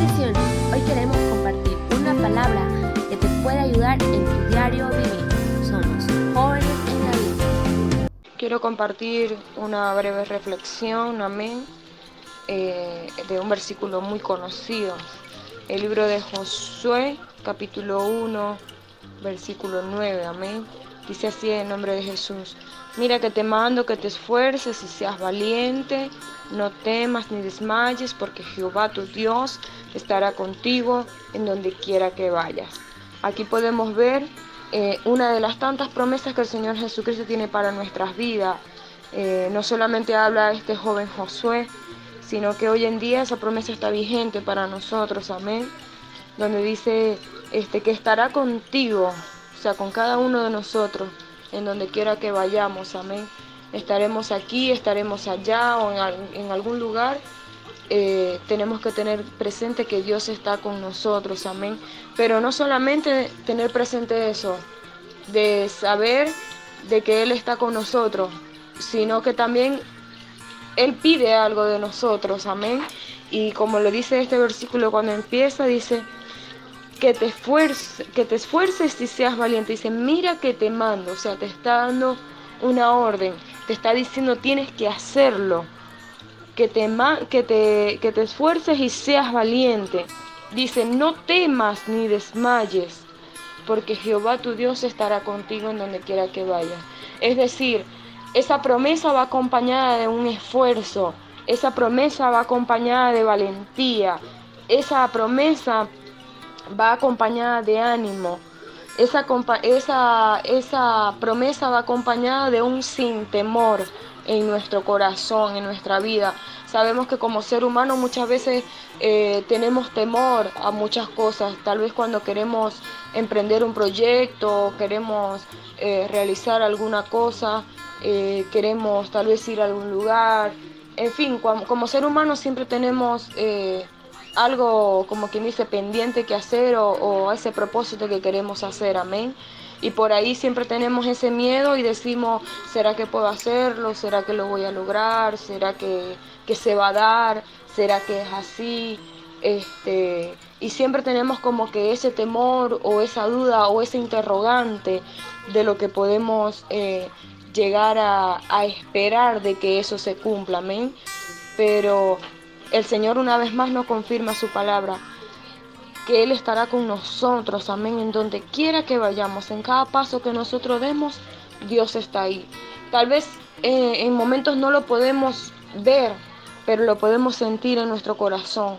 Hoy queremos compartir una palabra que te puede ayudar en tu diario vivir. Somos jóvenes en la vida. Quiero compartir una breve reflexión, amén, eh, de un versículo muy conocido. El libro de Josué, capítulo 1, versículo 9, amén. Dice así en nombre de Jesús. Mira que te mando que te esfuerces y seas valiente, no temas ni desmayes, porque Jehová tu Dios estará contigo en donde quiera que vayas. Aquí podemos ver eh, una de las tantas promesas que el Señor Jesucristo tiene para nuestras vidas. Eh, no solamente habla este joven Josué, sino que hoy en día esa promesa está vigente para nosotros, amén. Donde dice este, que estará contigo, sea, con cada uno de nosotros, en donde quiera que vayamos, amén. Estaremos aquí, estaremos allá o en, algún lugar eh, tenemos que tener presente que Dios está con nosotros, amén. Pero no solamente tener presente eso, de saber de que Él está con nosotros, sino que también Él pide algo de nosotros, amén. Y como lo dice este versículo cuando empieza, dice que te, que te esfuerces y seas valiente. Dice, mira que te mando, o sea, te está dando una orden, te está diciendo tienes que hacerlo que te, que te, que te esfuerces y seas valiente. Dice, no temas ni desmayes, porque Jehová tu Dios estará contigo en donde quiera que vayas. Es decir, esa promesa va acompañada de un esfuerzo, esa promesa va acompañada de valentía, esa promesa va acompañada de ánimo, esa, esa, esa promesa va acompañada de un sin temor en nuestro corazón, en nuestra vida. Sabemos que como ser humano muchas veces eh, tenemos temor a muchas cosas. Tal vez cuando queremos emprender un proyecto, queremos eh, realizar alguna cosa, eh, queremos tal vez ir a algún lugar. En fin, como, ser humano siempre tenemos algo, como quien dice, pendiente que hacer o, o ese propósito que queremos hacer. Amén. Y por ahí siempre tenemos ese miedo y decimos, ¿será que puedo hacerlo? ¿Será que lo voy a lograr? ¿Será que, se va a dar? ¿Será que es así? Este, y siempre tenemos como que ese temor o esa duda o ese interrogante de lo que podemos eh, llegar a, a, esperar de que eso se cumpla, amén. Pero el Señor una vez más nos confirma su palabra que Él estará con nosotros, amén, en donde quiera que vayamos, en cada paso que nosotros demos, Dios está ahí. Tal vez eh, en momentos no lo podemos ver, pero lo podemos sentir en nuestro corazón.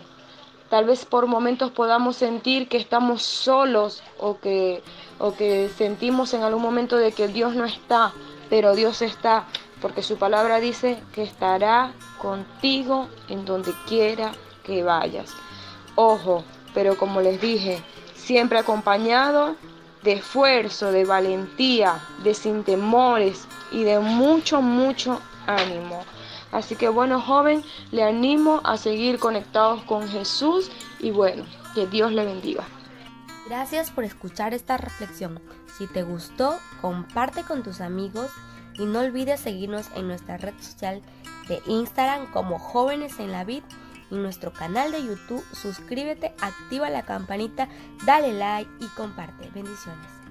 Tal vez por momentos podamos sentir que estamos solos o que, o que sentimos en algún momento de que Dios no está, pero Dios está, porque su palabra dice que estará contigo en donde quiera que vayas. Ojo, pero como les dije, siempre acompañado de esfuerzo, de valentía, de sin temores y de mucho, mucho ánimo. Así que bueno, joven, le animo a seguir conectados con Jesús y bueno, que Dios le bendiga. Gracias por escuchar esta reflexión. Si te gustó, comparte con tus amigos y no olvides seguirnos en nuestra red social de Instagram como Jóvenes en la Vid en nuestro canal de YouTube. Suscríbete, activa la campanita, dale like y comparte. Bendiciones.